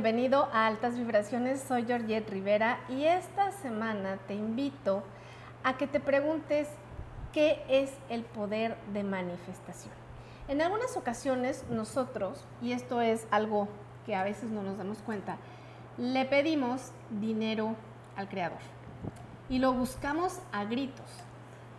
Bienvenido a Altas Vibraciones. Soy Georgette Rivera y esta semana te invito a que te preguntes qué es el poder de manifestación. En algunas ocasiones nosotros, y esto es algo que a veces no nos damos cuenta, le pedimos dinero al Creador y lo buscamos a gritos.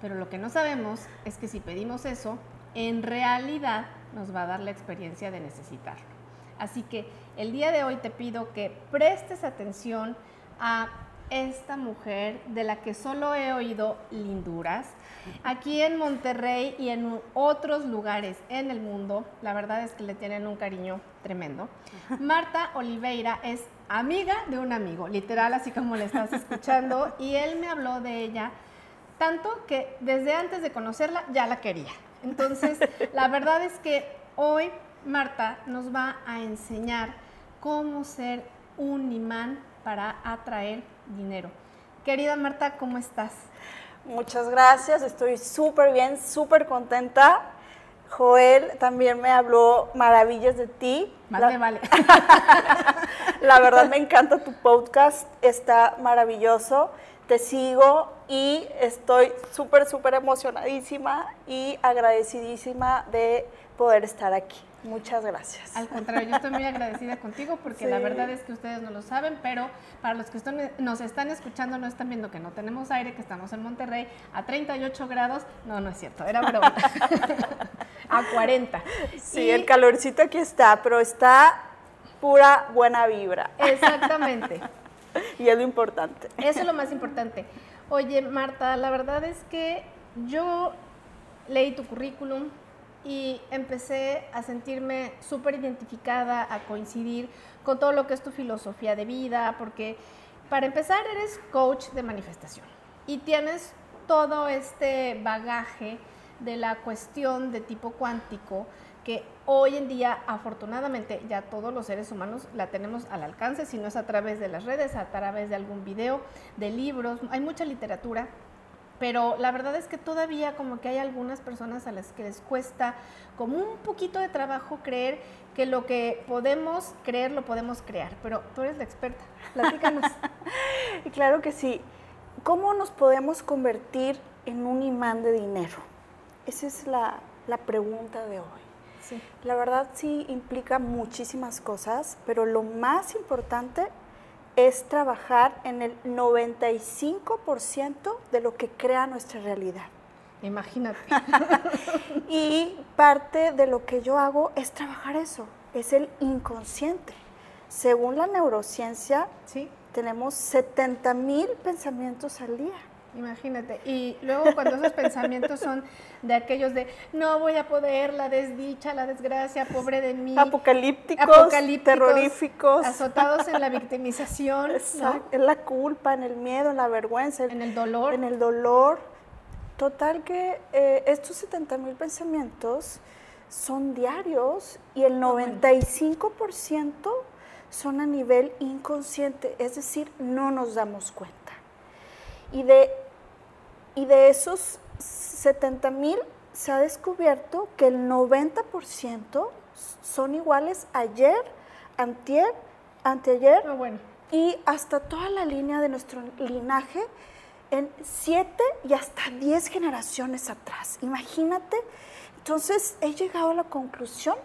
Pero lo que no sabemos es que si pedimos eso, en realidad nos va a dar la experiencia de necesitarlo. Así que el día de hoy te pido que prestes atención a esta mujer de la que solo he oído linduras. Aquí en Monterrey y en otros lugares en el mundo, la verdad es que le tienen un cariño tremendo. Marta Oliveira es amiga de un amigo, literal, así como le estás escuchando, y él me habló de ella tanto que desde antes de conocerla ya la quería. Entonces, la verdad es que hoy Marta nos va a enseñar cómo ser un imán para atraer dinero. Querida Marta, ¿cómo estás? Muchas gracias, estoy súper bien, súper contenta. Joel también me habló maravillas de ti. Más la, vale. la verdad me encanta tu podcast, está maravilloso. Te sigo y estoy súper, súper emocionadísima y agradecidísima de poder estar aquí. Muchas gracias. Al contrario, yo estoy muy agradecida contigo porque la verdad es que ustedes no lo saben, pero para los que nos están escuchando no están viendo que no tenemos aire, que estamos en Monterrey a 38 grados. No, no es cierto, era broma. a 40. Sí, el calorcito aquí está, pero está pura buena vibra. Exactamente. y es lo importante. Eso es lo más importante. Oye, Marta, la verdad es que yo leí tu currículum, y empecé a sentirme súper identificada, a coincidir con todo lo que es tu filosofía de vida, porque para empezar eres coach de manifestación y tienes todo este bagaje de la cuestión de tipo cuántico que hoy en día afortunadamente ya todos los seres humanos la tenemos al alcance, si no es a través de las redes, a través de algún video, de libros, hay mucha literatura pero la verdad es que todavía como que hay algunas personas a las que les cuesta como un poquito de trabajo creer que lo que podemos creer lo podemos crear, pero tú eres la experta, platícanos. claro que sí. ¿Cómo nos podemos convertir en un imán de dinero? Esa es la, la pregunta de hoy. Sí. La verdad sí implica muchísimas cosas, pero lo más importante es trabajar en el 95% de lo que crea nuestra realidad. Imagínate. y parte de lo que yo hago es trabajar eso, es el inconsciente. Según la neurociencia, ¿Sí? tenemos 70 mil pensamientos al día. Imagínate. Y luego cuando esos pensamientos son de aquellos de no voy a poder, la desdicha, la desgracia, pobre de mí. Apocalípticos, terroríficos. Azotados en la victimización. En la culpa, en el miedo, en la vergüenza. En el dolor. En el dolor. Total que eh, estos 70 mil pensamientos son diarios y el 95% son a nivel inconsciente, es decir, no nos damos cuenta. Y de, y de esos 70 mil se ha descubierto que el 90% son iguales ayer, antier, anteayer ah, bueno. y hasta toda la línea de nuestro linaje en 7 y hasta 10 generaciones atrás. Imagínate. Entonces he llegado a la conclusión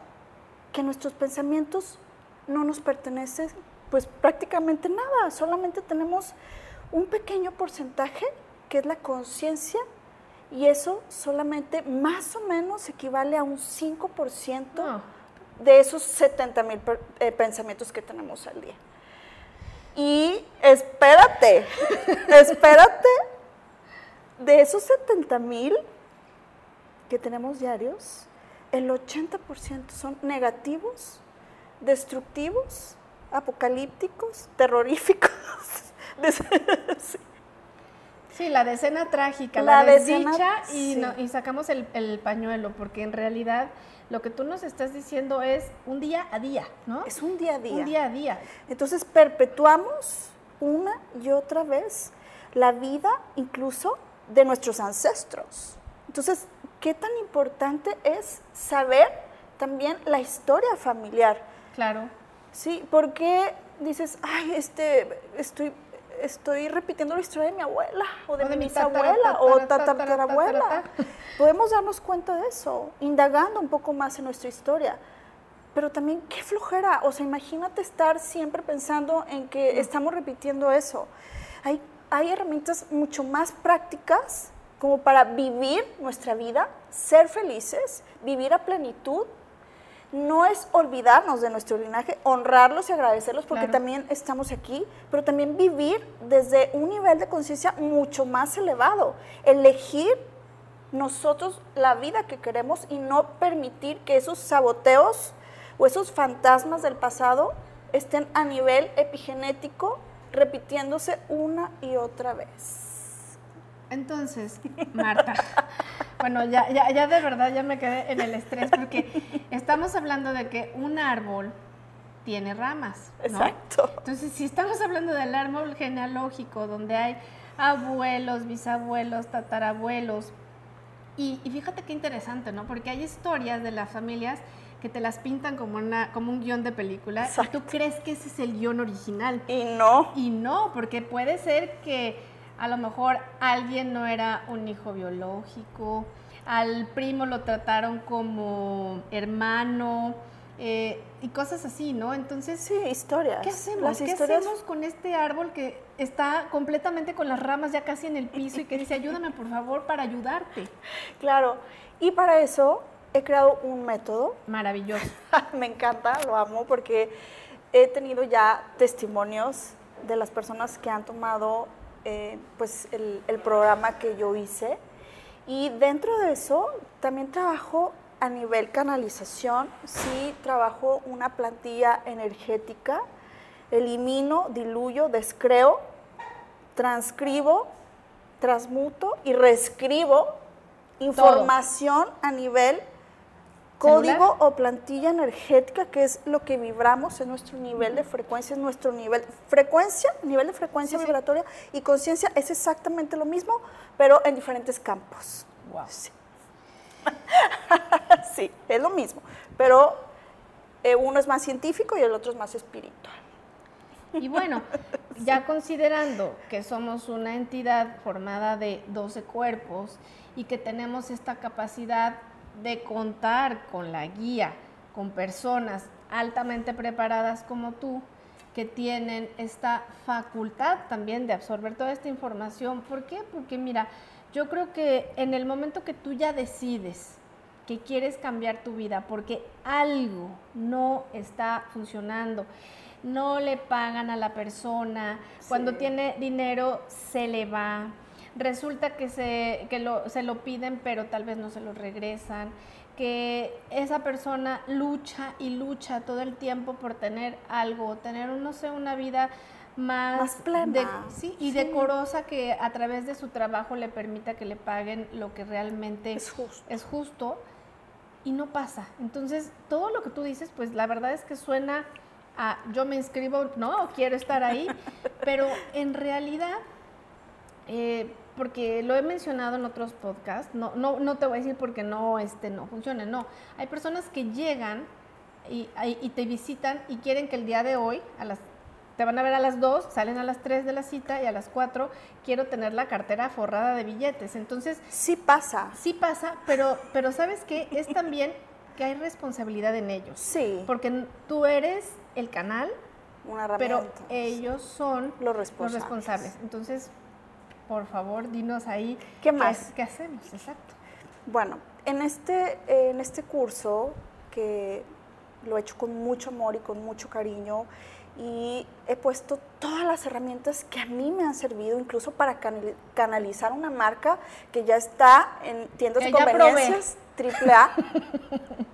que nuestros pensamientos no nos pertenecen pues prácticamente nada, solamente tenemos un pequeño porcentaje que es la conciencia y eso solamente más o menos equivale a un 5% ah. de esos 70 mil eh, pensamientos que tenemos al día. Y espérate, espérate, de esos 70 mil que tenemos diarios, el 80% son negativos, destructivos, apocalípticos, terroríficos. sí. la decena trágica, la, desdicha y, y, sacamos el, pañuelo, porque en realidad lo que tú nos estás diciendo es un día a día, ¿no? Es un día a día. Un día a día. Entonces perpetuamos una y otra vez la vida incluso de nuestros ancestros. Entonces, ¿qué tan importante es saber también la historia familiar? Claro Sí, porque dices, ay, este, estoy, estoy repitiendo la historia de mi abuela o de, O de mi bisabuela o tatara, tatara, tatarabuela. tatara. Podemos darnos cuenta de eso, indagando un poco más en nuestra historia. Pero también qué flojera, o sea, imagínate estar siempre pensando en que estamos repitiendo eso. Hay, hay herramientas mucho más prácticas como para vivir nuestra vida, ser felices, vivir a plenitud. No es olvidarnos de nuestro linaje, honrarlos y agradecerlos porque Claro. también estamos aquí, pero también vivir desde un nivel de conciencia mucho más elevado. Elegir nosotros la vida que queremos y no permitir que esos saboteos o esos fantasmas del pasado estén a nivel epigenético repitiéndose una y otra vez. Entonces, Marta, bueno, ya, ya, ya de verdad ya me quedé en el estrés porque estamos hablando de que un árbol tiene ramas, ¿no? Exacto. Entonces, si estamos hablando del árbol genealógico, donde hay abuelos, bisabuelos, tatarabuelos, y, y fíjate qué interesante, ¿no? Porque hay historias de las familias que te las pintan como, una, como un guion de película y tú crees que ese es el guion original. Y no, Y no, porque puede ser que a lo mejor alguien no era un hijo biológico, al primo lo trataron como hermano eh, y cosas así, ¿no? Entonces, sí, historias. ¿qué hacemos? Las ¿Qué historias hacemos con este árbol que está completamente con las ramas ya casi en el piso y que dice, ayúdame por favor para ayudarte? Claro. Y para eso he creado un método Maravilloso. me encanta, lo amo porque he tenido ya testimonios de las personas que han tomado eh, pues el, el programa que yo hice. Y dentro de eso también trabajo a nivel canalización, sí trabajo una plantilla energética, elimino, diluyo, descreo, transcribo, transmuto y reescribo información a nivel ¿Celular? código o plantilla energética, que es lo que vibramos en nuestro nivel de frecuencia, es nuestro nivel frecuencia, nivel de frecuencia Sí, sí. vibratoria y conciencia es exactamente lo mismo, pero en diferentes campos. Wow. Sí. sí, es lo mismo, pero eh, uno es más científico y el otro es más espiritual. Y bueno, ya considerando que somos una entidad formada de 12 cuerpos y que tenemos esta capacidad de contar con la guía, con personas altamente preparadas como tú, que tienen esta facultad también de absorber toda esta información. ¿Por qué? Porque mira, yo creo que en el momento que tú ya decides que quieres cambiar tu vida porque algo no está funcionando, no le pagan a la persona, cuando tiene dinero se le va, resulta que, se, que lo, se lo piden pero tal vez no se lo regresan, que esa persona lucha y lucha todo el tiempo por tener algo, tener, no sé, una vida más, Más plena, de- sí, y sí. decorosa que a través de su trabajo le permita que le paguen lo que realmente Es justo. es justo y no pasa. Entonces, todo lo que tú dices, pues la verdad es que suena a yo me inscribo, no, o quiero estar ahí, pero en realidad, eh, porque lo he mencionado en otros podcasts, no, no, no te voy a decir porque no, este, no funcione, no. Hay personas que llegan y, te visitan y quieren que el día de hoy, a las, te van a ver a las 2, salen a las 3 de la cita y a las 4 quiero tener la cartera forrada de billetes. Entonces, Sí pasa. Sí pasa, pero, pero ¿sabes qué? Es también que hay responsabilidad en ellos. Sí, Porque tú eres el canal, una pero ellos son Los responsables. los responsables. Entonces, por favor, dinos ahí ¿Qué más? ¿Qué hacemos? Exacto. Bueno, en este, en este curso, que lo he hecho con mucho amor y con mucho cariño, y he puesto todas las herramientas que a mí me han servido, incluso para canali- canalizar una marca que ya está en tiendas de conveniencias triple A.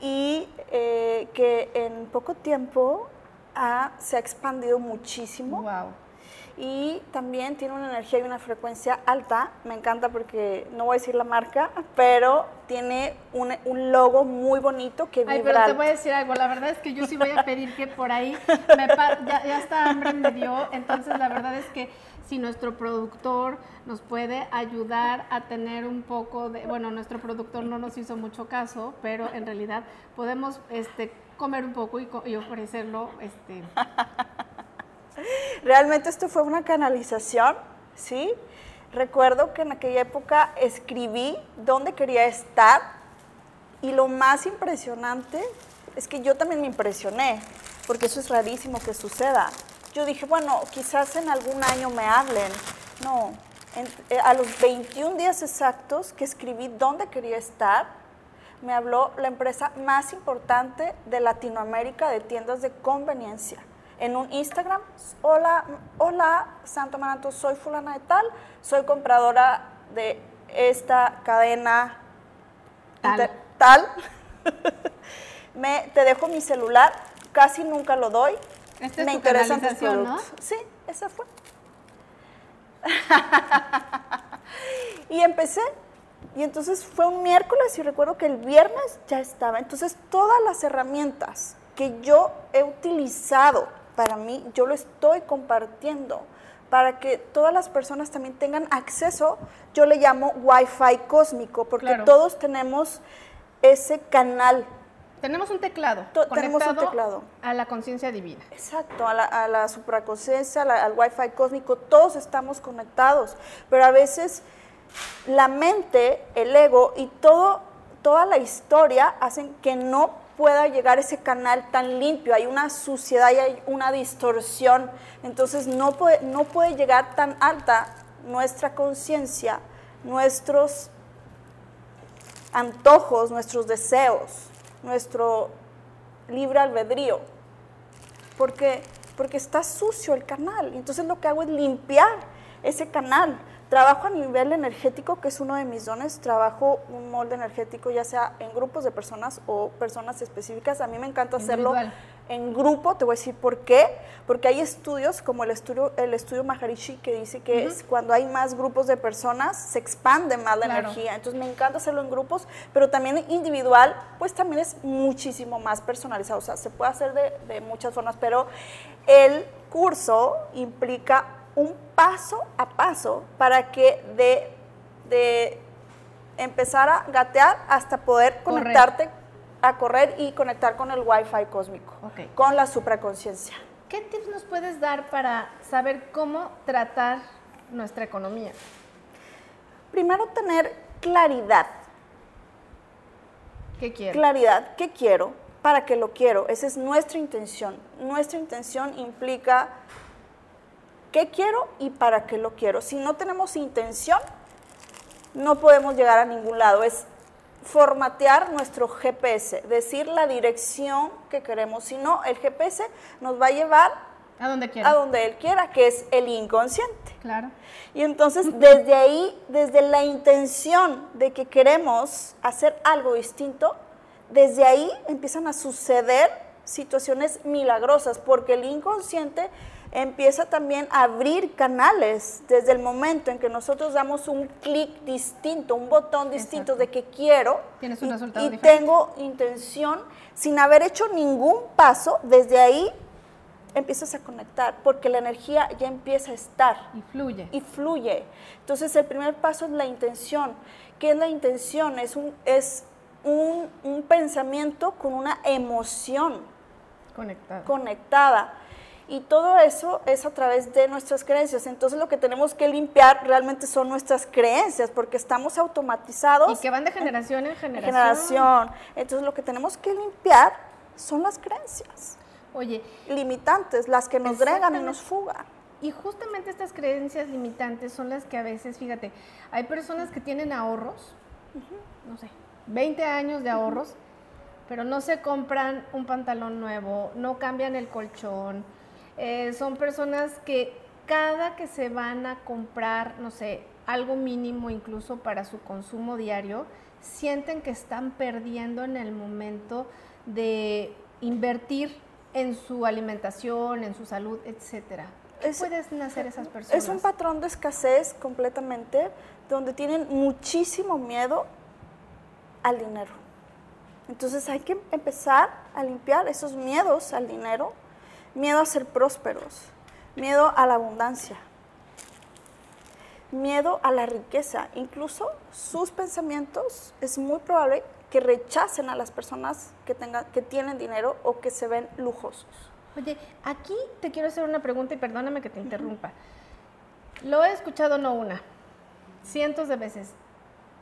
y eh, que en poco tiempo ha- se ha expandido muchísimo. Wow. Y también tiene una energía y una frecuencia alta. Me encanta porque no voy a decir la marca, pero tiene un, un logo muy bonito que vibra. Ay, pero te voy a decir algo. La verdad es que yo sí voy a pedir que por ahí me pa- ya, ya hasta hambre me dio. Entonces, la verdad es que si nuestro productor nos puede ayudar a tener un poco de, bueno, nuestro productor no nos hizo mucho caso, pero en realidad podemos este, comer un poco y, y ofrecerlo este, Realmente esto fue una canalización, ¿sí? Recuerdo que en aquella época escribí dónde quería estar y lo más impresionante es que yo también me impresioné, porque eso es rarísimo que suceda. Yo dije, bueno, quizás en algún año me hablen. No, eh, a los 21 días exactos que escribí dónde quería estar, me habló la empresa más importante de Latinoamérica de tiendas de conveniencia. En un Instagram, hola, hola, Santo Manato, soy fulana de tal, soy compradora de esta cadena Tal. inter- tal. Me, te dejo mi celular, casi nunca lo doy. Esta es Me tu interesan tus canalización, ¿no? productos. Sí, esa fue. y empecé. Y entonces fue un miércoles y recuerdo que el viernes ya estaba. Entonces todas las herramientas que yo he utilizado para mí, yo lo estoy compartiendo para que todas las personas también tengan acceso. Yo le llamo Wi-Fi cósmico porque Claro. todos tenemos ese canal Tenemos un teclado To- tenemos un teclado. a la conciencia divina. Exacto, a la, a la supraconciencia, la- al wifi cósmico, todos estamos conectados, pero a veces la mente, el ego y todo, toda la historia hacen que no pueda llegar ese canal tan limpio, hay una suciedad y hay una distorsión, entonces no puede, no puede llegar tan alta nuestra conciencia, nuestros antojos, nuestros deseos, nuestro libre albedrío. Porque, porque está sucio el canal. Entonces lo que hago es limpiar ese canal. Trabajo a nivel energético, que es uno de mis dones. Trabajo un molde energético, ya sea en grupos de personas o personas específicas. A mí me encanta hacerlo en grupo. Te voy a decir por qué. Porque hay estudios, como el estudio, el estudio Maharishi, que dice que es cuando hay más grupos de personas, se expande más la Claro. energía. Entonces me encanta hacerlo en grupos, pero también individual, pues también es muchísimo más personalizado. O sea, se puede hacer de, de muchas formas, pero el curso implica un paso a paso para que de, de empezar a gatear hasta poder Correr. conectarte a correr y conectar con el Wi-Fi cósmico, con la supraconciencia. ¿Qué tips nos puedes dar para saber cómo tratar nuestra economía? Primero tener claridad. ¿Qué quieres? Claridad, ¿qué quiero? ¿Para qué lo quiero? Esa es nuestra intención. Nuestra intención implica qué quiero y para qué lo quiero. Si no tenemos intención, no podemos llegar a ningún lado. Es formatear nuestro GPS, decir la dirección que queremos. Si no, el GPS nos va a llevar ¿A dónde quieres? a donde él quiera, que es el inconsciente. Claro. Y entonces desde ahí, desde la intención de que queremos hacer algo distinto, desde ahí empiezan a suceder situaciones milagrosas, porque el inconsciente empieza también a abrir canales desde el momento en que nosotros damos un clic distinto, un botón distinto Exacto. de que quiero Tienes un y, resultado y diferente. tengo intención sin haber hecho ningún paso, desde ahí empiezas a conectar, porque la energía ya empieza a estar Y fluye. y fluye. Entonces el primer paso es la intención. ¿Qué es la intención? Es un, es un, un pensamiento con una emoción Conectado. conectada. Y todo eso es a través de nuestras creencias. Entonces lo que tenemos que limpiar realmente son nuestras creencias, porque estamos automatizados y que van de generación en en generación. generación. Entonces lo que tenemos que limpiar son las creencias Oye, limitantes, las que nos dregan y nos fugan. y justamente estas creencias limitantes son las que a veces, fíjate, hay personas que tienen ahorros, no sé, 20 años de ahorros, pero no se compran un pantalón nuevo, no cambian el colchón. Eh, son personas que cada que se van a comprar, no sé, algo mínimo incluso para su consumo diario, sienten que están perdiendo en el momento de invertir en su alimentación, en su salud, etcétera. ¿Qué pueden hacer esas personas? Es un patrón de escasez completamente, donde tienen muchísimo miedo al dinero. Entonces hay que empezar a limpiar esos miedos al dinero, miedo a ser prósperos, miedo a la abundancia, miedo a la riqueza. Incluso sus pensamientos es muy probable que rechacen a las personas que, tengan, que tienen dinero o que se ven lujosos. Oye, aquí te quiero hacer una pregunta y perdóname que te interrumpa. Lo he escuchado no una, cientos de veces.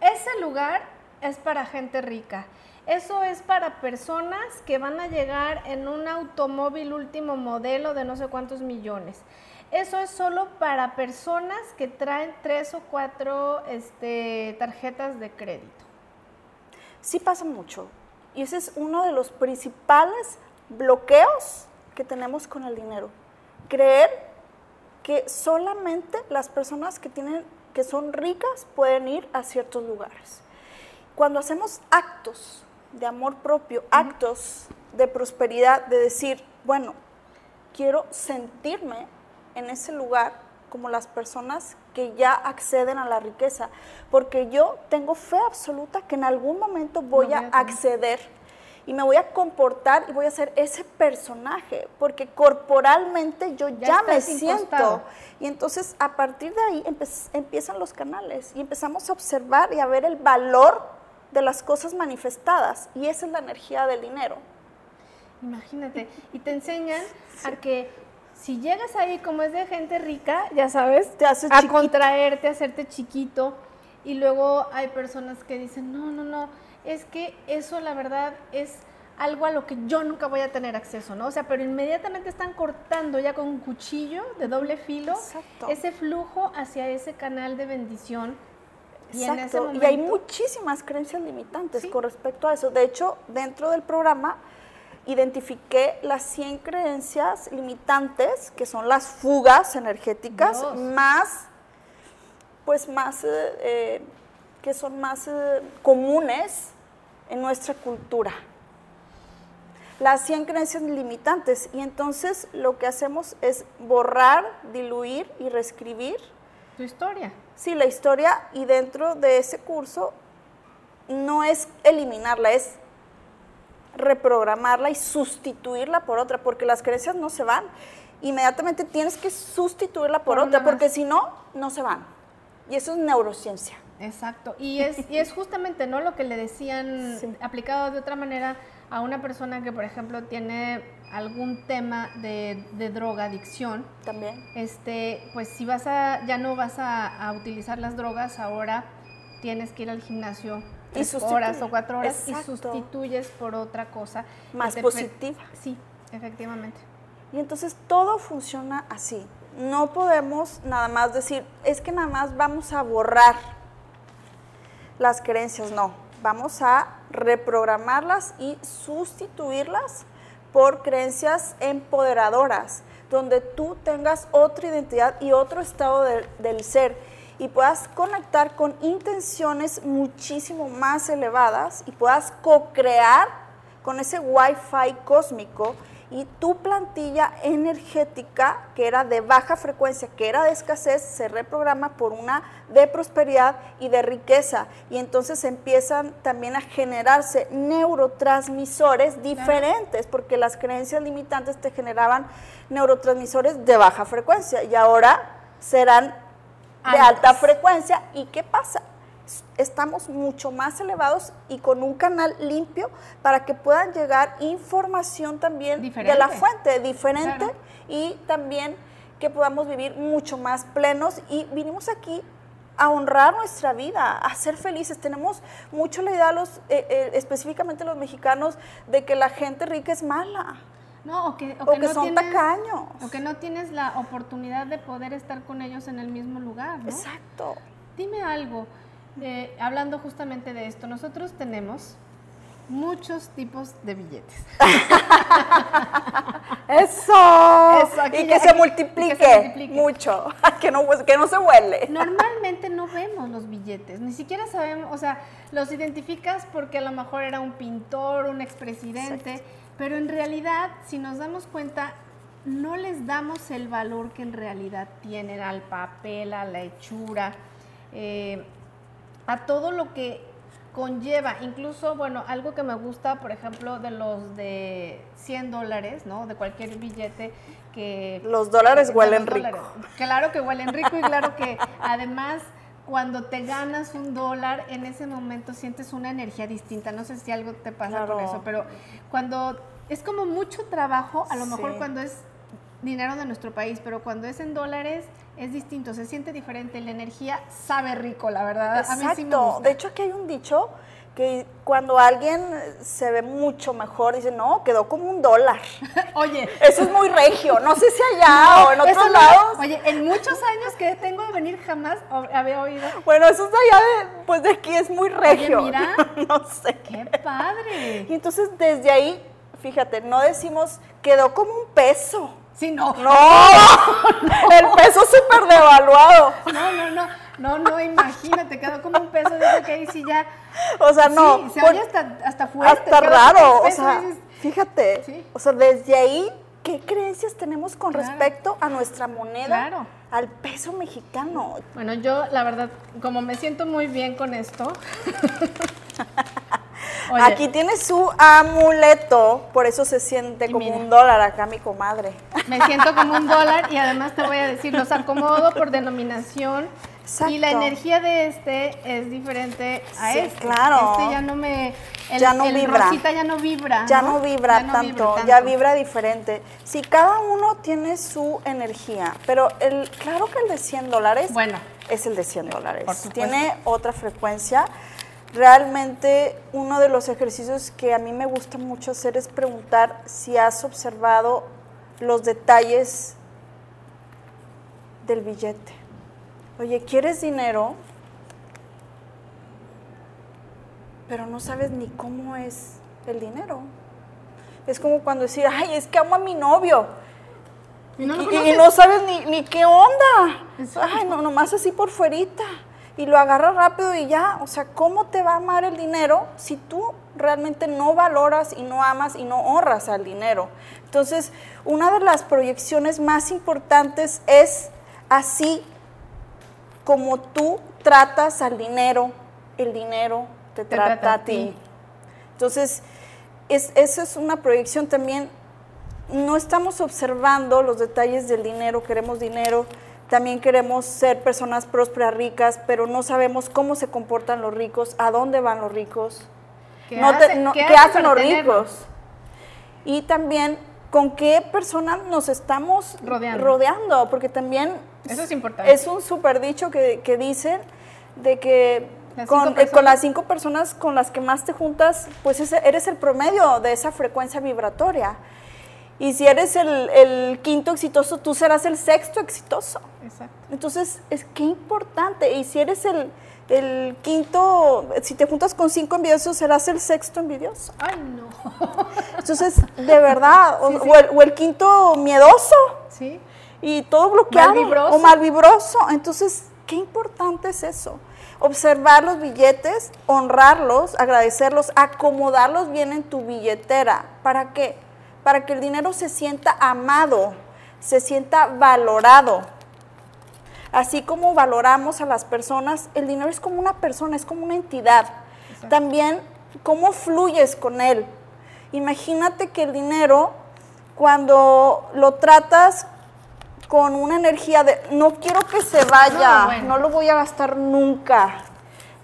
Ese lugar es para gente rica. Eso es para personas que van a llegar en un automóvil último modelo de no sé cuántos millones. Eso es solo para personas que traen tres o cuatro este, tarjetas de crédito. Sí pasa mucho. Y ese es uno de los principales bloqueos que tenemos con el dinero. Creer que solamente las personas que tienen que son ricas pueden ir a ciertos lugares. Cuando hacemos actos de amor propio, actos de prosperidad, de decir, bueno, quiero sentirme en ese lugar como las personas que ya acceden a la riqueza, porque yo tengo fe absoluta que en algún momento voy a acceder y me voy a comportar y voy a ser ese personaje, porque corporalmente yo ya, me siento. Y entonces a partir de ahí empiezan los canales y empezamos a observar y a ver el valor de las cosas manifestadas y esa es la energía del dinero. Imagínate, y te enseñan a que si llegas ahí como es de gente rica, ya sabes, te haces a contraerte, a hacerte chiquito y luego hay personas que dicen, no, no, no, es que eso la verdad es algo a lo que yo nunca voy a tener acceso, ¿no? O sea, pero inmediatamente están cortando ya con un cuchillo de doble filo ese flujo hacia ese canal de bendición. Exacto. Y, hay muchísimas creencias limitantes con respecto a eso. De hecho, dentro del programa identifiqué las 100 creencias limitantes, que son las fugas energéticas, más, pues más, eh, eh, que son más eh, comunes en nuestra cultura. Las 100 creencias limitantes. Y entonces lo que hacemos es borrar, diluir y reescribir. Tu historia. Sí, la historia. Y dentro de ese curso no es eliminarla, es reprogramarla y sustituirla por otra, porque las creencias no se van. Inmediatamente tienes que sustituirla por, otra, porque si no, no se van. Y eso es neurociencia. Exacto. Y es, y es justamente ¿no? lo que le decían, aplicado de otra manera, a una persona que, por ejemplo, tiene algún tema de, de droga, adicción. También. Este, pues si vas a, ya no vas a, a utilizar las drogas, ahora tienes que ir al gimnasio tres horas o cuatro horas y sustituyes por otra cosa. Más positiva. Sí, efectivamente. Y entonces todo funciona así. No podemos nada más decir, es que nada más vamos a borrar las creencias, no. Vamos a reprogramarlas y sustituirlas por creencias empoderadoras, donde tú tengas otra identidad y otro estado del ser y puedas conectar con intenciones muchísimo más elevadas y puedas co-crear con ese Wi-Fi cósmico y tu plantilla energética, que era de baja frecuencia, que era de escasez, se reprograma por una de prosperidad y de riqueza. Y entonces empiezan también a generarse neurotransmisores diferentes, porque las creencias limitantes te generaban neurotransmisores de baja frecuencia y ahora serán de alta frecuencia. ¿Y qué pasa? Estamos mucho más elevados y con un canal limpio para que puedan llegar información también de la fuente diferente y también que podamos vivir mucho más plenos y vinimos aquí a honrar nuestra vida, a ser felices. Tenemos mucho la idea, los, eh, eh, específicamente los mexicanos, de que la gente rica es mala. No, o que, o que, son tacaños. O que no tienes la oportunidad de poder estar con ellos en el mismo lugar, ¿no? Exacto. Dime algo, hablando justamente de esto, nosotros tenemos muchos tipos de billetes. Eso. y, que se multiplique mucho, que no, que no se huele. Normalmente no vemos los billetes, ni siquiera sabemos, o sea, los identificas porque a lo mejor era un pintor, un expresidente. Pero en realidad, si nos damos cuenta, no les damos el valor que en realidad tienen al papel, a la hechura, eh, a todo lo que conlleva, incluso, bueno, algo que me gusta, por ejemplo, de los de 100 dólares, ¿no? De cualquier billete que... Los dólares huelen rico. Claro que huelen rico y claro que además cuando te ganas un dólar, en ese momento sientes una energía distinta. No sé si algo te pasa con eso, pero cuando es como mucho trabajo, a lo mejor cuando es dinero de nuestro país, pero cuando es en dólares es distinto, se siente diferente, la energía sabe rico, la verdad. Exacto. De hecho, aquí hay un dicho que cuando alguien se ve mucho mejor, dice, no, quedó como un dólar. Oye. Eso es muy regio, no sé si allá o en otros lados. Oye, en muchos años que tengo de venir jamás había oído. Bueno, eso es allá de, pues de aquí es muy regio. Oye, mira. no sé. Qué padre. Y entonces desde ahí, fíjate, no decimos, quedó como un peso. Sí, no. No, el peso súper devaluado. No, no, no, no, no, imagínate, quedó como un peso de que ahí sí ya. O sea, no. Sí, se oye hasta, hasta fuerte. Hasta raro, o sea, fíjate. O sea, desde ahí, ¿qué creencias tenemos con respecto a nuestra moneda? Claro. Al peso mexicano. Bueno, yo la verdad, como me siento muy bien con esto, Aquí tiene su amuleto, por eso se siente como un dólar acá mi comadre. Me siento como un dólar y además te voy a decir, los acomodo por denominación. Y la energía de este es diferente a este. Claro. Este ya no me. ya no vibra. ya no vibra. Ya no, vibra, tanto, ya vibra diferente. Sí, cada uno tiene su energía, pero el, claro que el de 100 dólares. Bueno. Es el de 100 dólares. Tiene otra frecuencia Realmente uno de los ejercicios que a mí me gusta mucho hacer es preguntar si has observado los detalles del billete. Oye, ¿quieres dinero? Pero no sabes ni cómo es el dinero. Es como cuando decir, ay, es que amo a mi novio. Y no, sabes ni, ni qué onda. Ay, no, nomás así por fuerita y lo agarras rápido y ya, o sea, ¿cómo te va a amar el dinero si tú realmente no valoras y no amas y no honras al dinero? Entonces, una de las proyecciones más importantes es así como tú tratas al dinero, el dinero te, trata, a ti. Entonces, es, esa es una proyección también. No estamos observando los detalles del dinero, queremos dinero, también queremos ser personas prósperas, ricas, pero no sabemos cómo se comportan los ricos, a dónde van los ricos, qué, hacen, los ricos. Y también con qué personas nos estamos rodeando, porque también Eso es, importante. es un súper dicho que, que dicen de que con, eh, con, las cinco personas con las que más te juntas, pues eres el promedio de esa frecuencia vibratoria. Y si eres el, quinto exitoso, tú serás el sexto exitoso. Exacto. Entonces, es que importante. Y si eres el, quinto, si te juntas con cinco envidiosos, serás el sexto envidioso. Ay, no. Entonces, de verdad, o, el, quinto miedoso. Sí. Y todo bloqueado. Malvibroso. O malvibroso. Entonces, qué importante es eso. Observar los billetes, honrarlos, agradecerlos, acomodarlos bien en tu billetera. ¿Para qué? para que el dinero se sienta amado, se sienta valorado. Así como valoramos a las personas, el dinero es como una persona, es como una entidad. También cómo fluyes con él. Imagínate que el dinero, cuando lo tratas con una energía de no quiero que se vaya, no, lo voy a gastar nunca.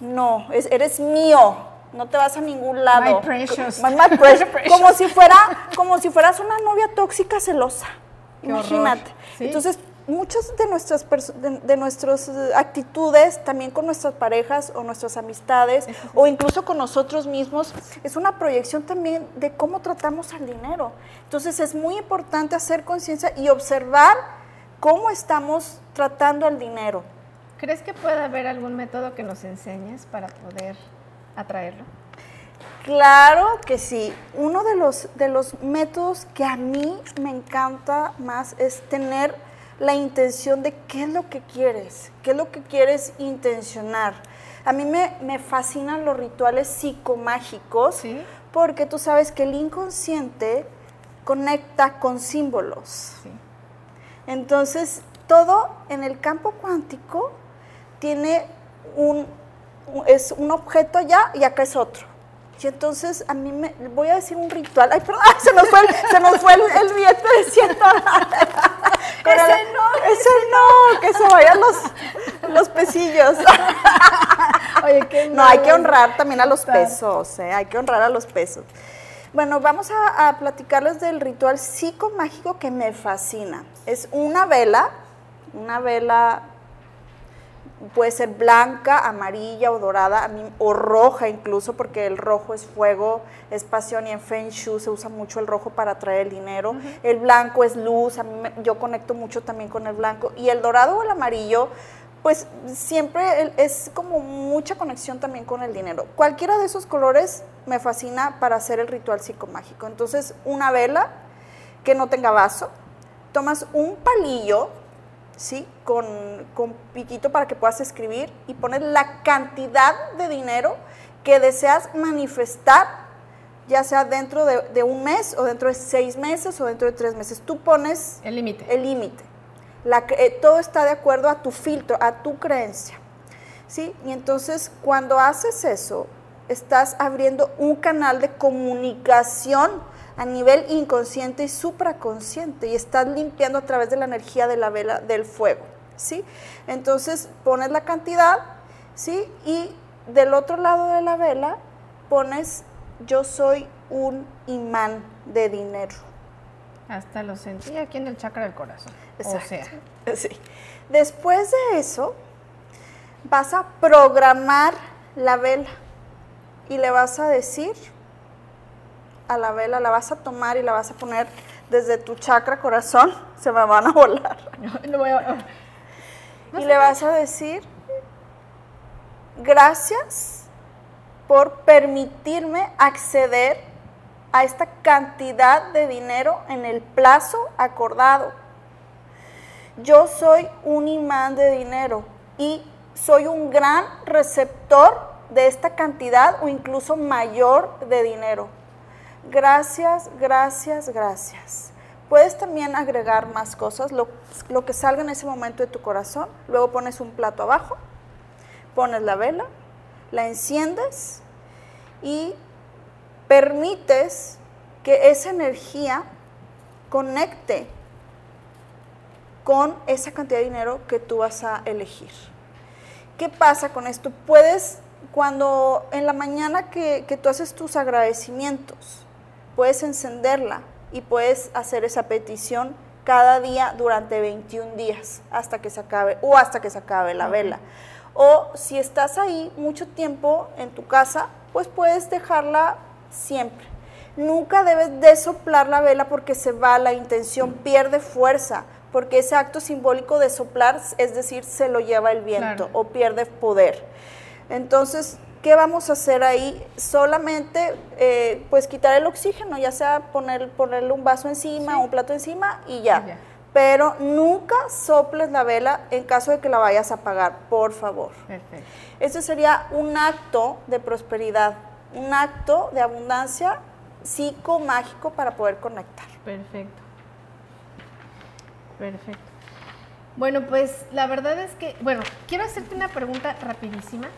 No, eres mío no te vas a ningún lado. My precious. Como si fuera, como si fueras una novia tóxica celosa. Imagínate. Entonces, muchas de nuestras de, nuestras eh, actitudes, también con nuestras parejas o nuestras amistades, o incluso con nosotros mismos, es una proyección también de cómo tratamos al dinero. Entonces, es muy importante hacer conciencia y observar cómo estamos tratando al dinero. ¿Crees que puede haber algún método que nos enseñes para poder atraerlo? Claro que sí. Uno de los, de los métodos que a mí me encanta más es tener la intención de qué es lo que quieres, qué es lo que quieres intencionar. A mí me, me fascinan los rituales psicomágicos porque tú sabes que el inconsciente conecta con símbolos. Entonces, todo en el campo cuántico tiene un, es un objeto allá y acá es otro. Y entonces a mí me voy a decir un ritual. Ay, perdón, se nos fue el, se nos fue el, el billete de 100 ese no. Ese no, que se vayan los, los pesillos. Oye, qué No, hay que honrar también a los pesos, ¿eh? hay que honrar a los pesos. Bueno, vamos a, a platicarles del ritual psicomágico que me fascina. Es una vela, una vela puede ser blanca, amarilla o dorada, a mí, o roja incluso, porque el rojo es fuego, es pasión y en Feng Shui se usa mucho el rojo para atraer el dinero. El blanco es luz, a mí me- yo conecto mucho también con el blanco. Y el dorado o el amarillo, pues siempre es como mucha conexión también con el dinero. Cualquiera de esos colores me fascina para hacer el ritual psicomágico. Entonces, una vela que no tenga vaso, tomas un palillo, ¿sí? Con, con piquito para que puedas escribir y pones la cantidad de dinero que deseas manifestar, ya sea dentro de, de un mes o dentro de seis meses o dentro de tres meses. Tú pones El límite. el límite. Eh, todo está de acuerdo a tu filtro, a tu creencia. ¿sí? Y entonces cuando haces eso, estás abriendo un canal de comunicación a nivel inconsciente y supraconsciente y estás limpiando a través de la energía de la vela del fuego. ¿sí? Entonces pones la cantidad ¿sí? y del otro lado de la vela pones yo soy un imán de dinero. Hasta lo sentí aquí en el chakra del corazón. O Exacto. sea, Sí. Después de eso, vas a programar la vela y le vas a decir a la vela, la vas a tomar y la vas a poner desde tu chakra corazón, se me van a volar. a- y le vas a decir, gracias por permitirme acceder a esta cantidad de dinero en el plazo acordado. Yo soy un imán de dinero y soy un gran receptor de esta cantidad o incluso mayor de dinero. Gracias, gracias, gracias. Puedes también agregar más cosas, lo, que salga en ese momento de tu corazón. Luego pones un plato abajo, pones la vela, la enciendes y permites que esa energía conecte con esa cantidad de dinero que tú vas a elegir. ¿Qué pasa con esto? Puedes, cuando en la mañana que, que tú haces tus agradecimientos, puedes encenderla y puedes hacer esa petición cada día durante 21 días hasta que se acabe o hasta que se acabe la vela. O si estás ahí mucho tiempo en tu casa, pues puedes dejarla siempre. Nunca debes de soplar la vela porque se va la intención, pierde fuerza, porque ese acto simbólico de soplar, es decir, se lo lleva el viento Claro. o pierde poder. Entonces, ¿qué vamos a hacer ahí? Solamente, eh, pues quitar el oxígeno, ya sea poner, ponerle un vaso encima, un plato encima y ya. Y ya. Pero nunca soples la vela en caso de que la vayas a apagar, por favor. Perfecto. Este sería un acto de prosperidad, un acto de abundancia psicomágico para poder conectar. Perfecto. Perfecto. Bueno, pues la verdad es que, bueno, quiero hacerte una pregunta rapidísima.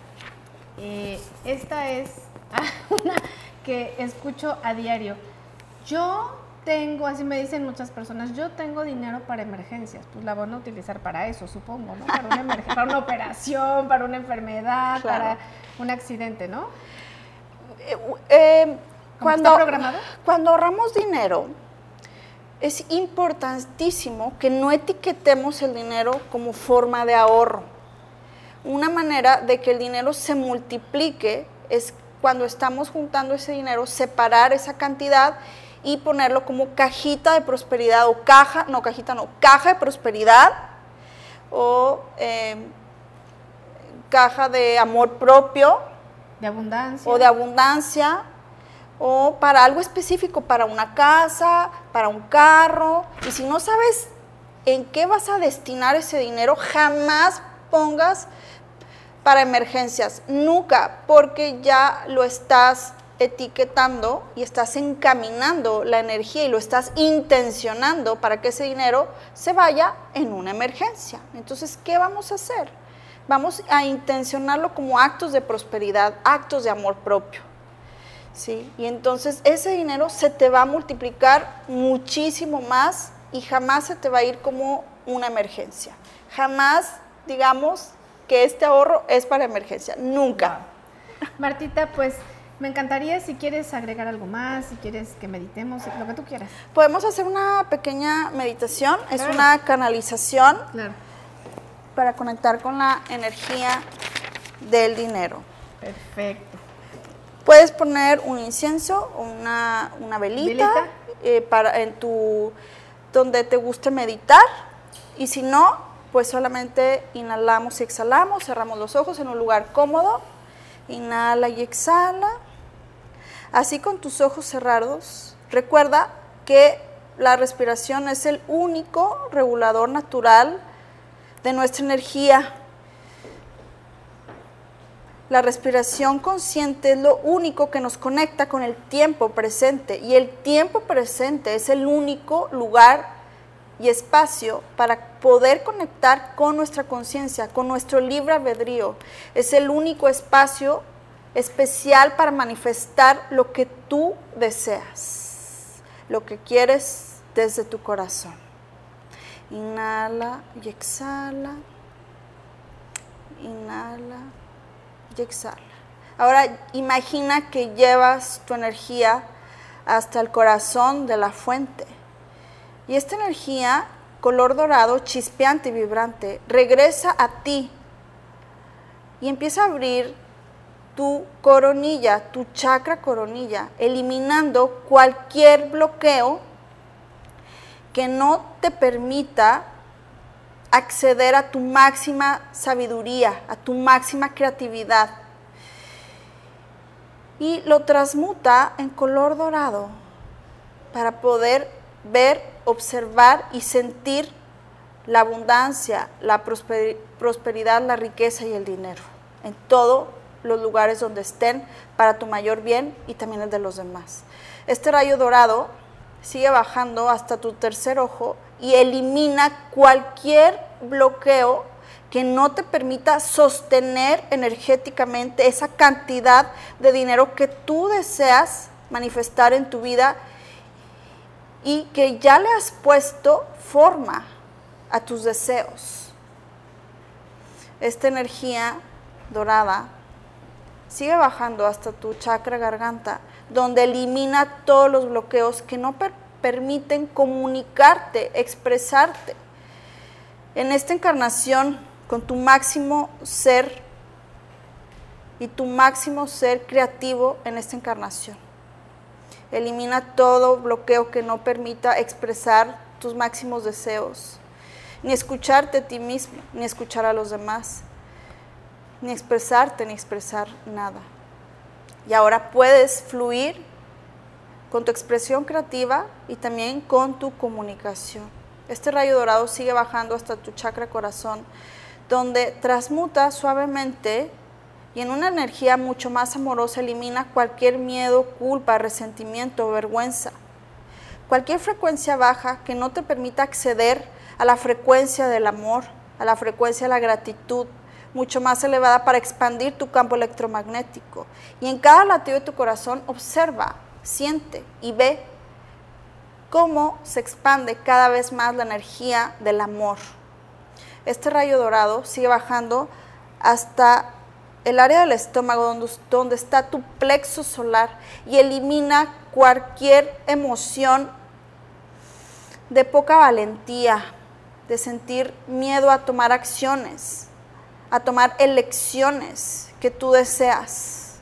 Eh, esta es una que escucho a diario. Yo tengo, así me dicen muchas personas, yo tengo dinero para emergencias. Pues la van a utilizar para eso, supongo, ¿no? Para una, emergen- para una operación, para una enfermedad, Claro. para un accidente, ¿no? Eh, eh, ¿Cómo cuando, está programado? cuando ahorramos dinero, es importantísimo que no etiquetemos el dinero como forma de ahorro. Una manera de que el dinero se multiplique es cuando estamos juntando ese dinero, separar esa cantidad y ponerlo como cajita de prosperidad o caja, no cajita, no, caja de prosperidad o eh, caja de amor propio De abundancia. o de abundancia o para algo específico, para una casa, para un carro. Y si no sabes en qué vas a destinar ese dinero, jamás pongas para emergencias, nunca, porque ya lo estás etiquetando y estás encaminando la energía y lo estás intencionando para que ese dinero se vaya en una emergencia. Entonces, ¿qué vamos a hacer? Vamos a intencionarlo como actos de prosperidad, actos de amor propio. ¿sí? Y entonces ese dinero se te va a multiplicar muchísimo más y jamás se te va a ir como una emergencia. Jamás digamos que este ahorro es para emergencia, nunca. Martita, pues me encantaría si quieres agregar algo más, si quieres que meditemos, lo que tú quieras. Podemos hacer una pequeña meditación, es una canalización para conectar con la energía del dinero. Perfecto. Puedes poner un incienso o una, velita, eh, para, en tu, donde te guste meditar y si no, pues solamente inhalamos y exhalamos, cerramos los ojos en un lugar cómodo, inhala y exhala, así con tus ojos cerrados. Recuerda que la respiración es el único regulador natural de nuestra energía la respiración consciente es lo único que nos conecta con el tiempo presente y el tiempo presente es el único lugar y espacio para poder conectar con nuestra conciencia, con nuestro libre albedrío. Es el único espacio especial para manifestar lo que tú deseas, lo que quieres desde tu corazón. Inhala y exhala. Inhala y exhala. Ahora imagina que llevas tu energía hasta el corazón de la fuente. Y esta energía, color dorado, chispeante y vibrante, regresa a ti y empieza a abrir tu coronilla, tu chakra coronilla, eliminando cualquier bloqueo que no te permita acceder a tu máxima sabiduría, a tu máxima creatividad. Y lo transmuta en color dorado para poder ver, observar y sentir la abundancia, la prosperidad, la riqueza y el dinero en todos los lugares donde estén para tu mayor bien y también el de los demás. Este rayo dorado sigue bajando hasta tu tercer ojo y elimina cualquier bloqueo que no te permita sostener energéticamente esa cantidad de dinero que tú deseas manifestar en tu vida y que ya le has puesto forma a tus deseos. Esta energía dorada sigue bajando hasta tu chakra garganta, donde elimina todos los bloqueos que no permiten comunicarte, expresarte. En esta encarnación, con tu máximo ser y tu máximo ser creativo en esta encarnación. Elimina todo bloqueo que no permita expresar tus máximos deseos, ni escucharte a ti mismo, ni escuchar a los demás, ni expresarte, ni expresar nada. Y ahora puedes fluir con tu expresión creativa y también con tu comunicación. Este rayo dorado sigue bajando hasta tu chakra corazón, donde transmuta suavemente y en una energía mucho más amorosa elimina cualquier miedo, culpa, resentimiento o vergüenza. Cualquier frecuencia baja que no te permita acceder a la frecuencia del amor, a la frecuencia de la gratitud, mucho más elevada para expandir tu campo electromagnético. Y en cada latido de tu corazón observa siente y ve cómo se expande cada vez más la energía del amor. Este rayo dorado sigue bajando hasta el área del estómago donde, está tu plexo solar y elimina cualquier emoción de poca valentía, de sentir miedo a tomar acciones, a tomar elecciones que tú deseas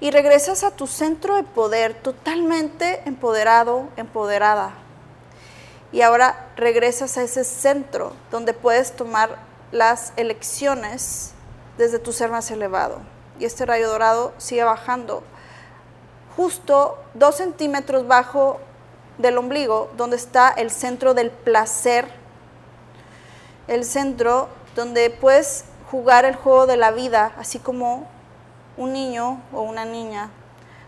y regresas a tu centro de poder totalmente empoderado, empoderada. Y ahora regresas a ese centro donde puedes tomar las elecciones desde tu ser más elevado. Y este rayo dorado sigue bajando justo dos centímetros bajo del ombligo, donde está el centro del placer, el centro donde puedes jugar el juego de la vida, así como un niño o una niña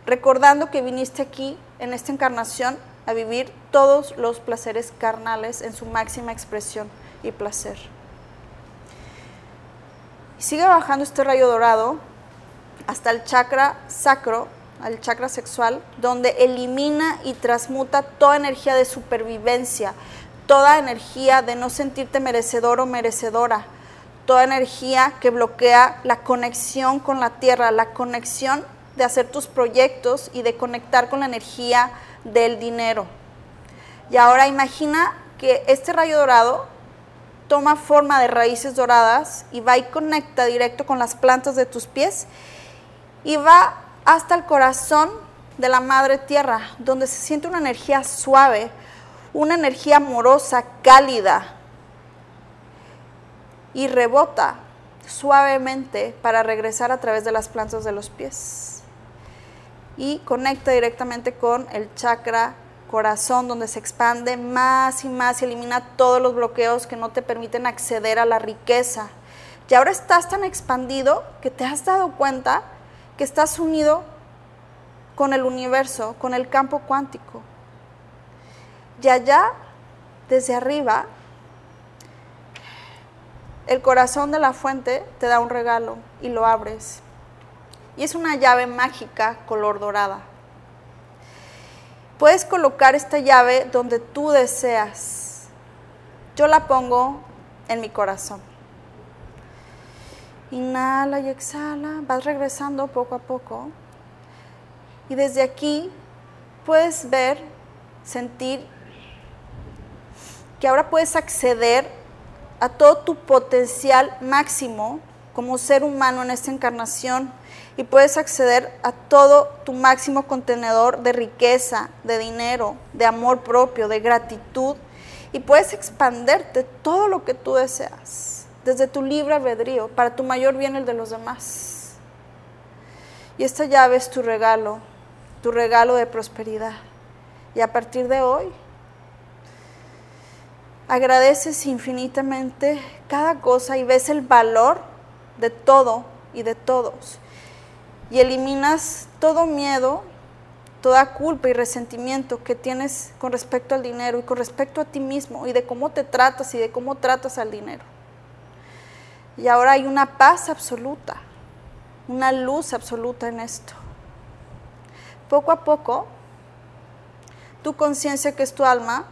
recordando que viniste aquí en esta encarnación a vivir todos los placeres carnales en su máxima expresión y placer. Sigue bajando este rayo dorado hasta el chakra sacro, al chakra sexual, donde elimina y transmuta toda energía de supervivencia, toda energía de no sentirte merecedor o merecedora, toda energía que bloquea la conexión con la tierra, la conexión de hacer tus proyectos y de conectar con la energía del dinero. Y ahora imagina que este rayo dorado toma forma de raíces doradas y va y conecta directo con las plantas de tus pies y va hasta el corazón de la madre tierra, donde se siente una energía suave, una energía amorosa, cálida, y rebota suavemente para regresar a través de las plantas de los pies. Y conecta directamente con el chakra corazón, donde se expande más y más y elimina todos los bloqueos que no te permiten acceder a la riqueza. Y ahora estás tan expandido que te has dado cuenta que estás unido con el universo, con el campo cuántico. Y allá, desde arriba, el corazón de la fuente te da un regalo y lo abres. Y es una llave mágica color dorada. Puedes colocar esta llave donde tú deseas. Yo la pongo en mi corazón. Inhala y exhala, vas regresando poco a poco. Y desde aquí puedes ver, sentir que ahora puedes acceder a todo tu potencial máximo como ser humano en esta encarnación y puedes acceder a todo tu máximo contenedor de riqueza, de dinero, de amor propio, de gratitud y puedes expanderte todo lo que tú deseas desde tu libre albedrío para tu mayor bien el de los demás. Y esta llave es tu regalo, tu regalo de prosperidad. Y a partir de hoy agradeces infinitamente cada cosa y ves el valor de todo y de todos. Y eliminas todo miedo, toda culpa y resentimiento que tienes con respecto al dinero y con respecto a ti mismo y de cómo te tratas y de cómo tratas al dinero. Y ahora hay una paz absoluta, una luz absoluta en esto. Poco a poco, tu conciencia que es tu alma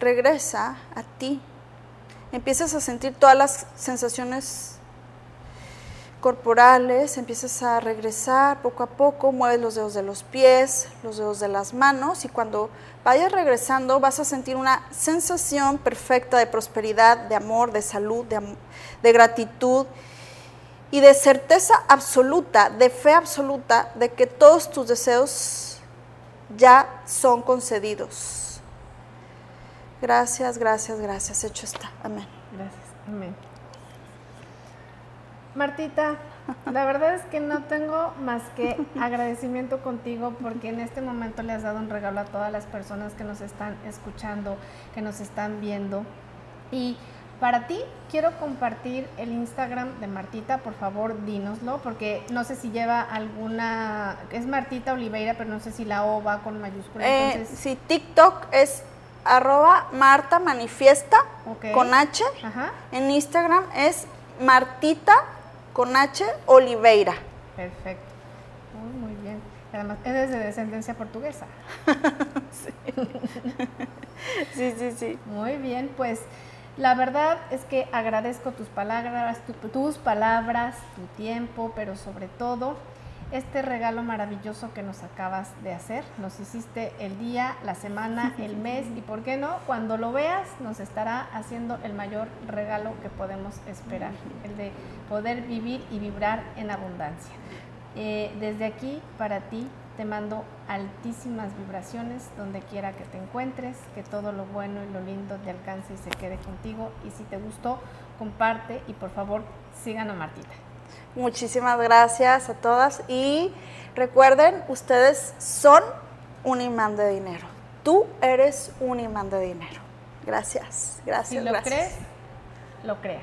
regresa a ti. Empiezas a sentir todas las sensaciones corporales, empiezas a regresar poco a poco, mueves los dedos de los pies, los dedos de las manos y cuando vayas regresando vas a sentir una sensación perfecta de prosperidad, de amor, de salud, de, de gratitud y de certeza absoluta, de fe absoluta de que todos tus deseos ya son concedidos. Gracias, gracias, gracias. Hecho está. Amén. Gracias. Amén. Martita, la verdad es que no tengo más que agradecimiento contigo porque en este momento le has dado un regalo a todas las personas que nos están escuchando, que nos están viendo. Y para ti quiero compartir el Instagram de Martita, por favor dínoslo, porque no sé si lleva alguna, es Martita Oliveira, pero no sé si la O va con mayúscula. Eh, sí, TikTok es arroba Marta Manifiesta con H. En Instagram es Martita con H Oliveira. Perfecto. Muy, bien. Además, es de descendencia portuguesa. sí. sí, sí, Muy bien, pues la verdad es que agradezco tus palabras, tus palabras, tu tiempo, pero sobre todo este regalo maravilloso que nos acabas de hacer. Nos hiciste el día, la semana, el mes y, ¿por qué no? Cuando lo veas, nos estará haciendo el mayor regalo que podemos esperar, el de poder vivir y vibrar en abundancia. Eh, desde aquí, para ti, te mando altísimas vibraciones donde quiera que te encuentres, que todo lo bueno y lo lindo te alcance y se quede contigo. Y si te gustó, comparte y por favor sigan a Martita. Muchísimas gracias a todas y recuerden, ustedes son un imán de dinero. Tú eres un imán de dinero. Gracias, gracias. Si lo crees, lo creas.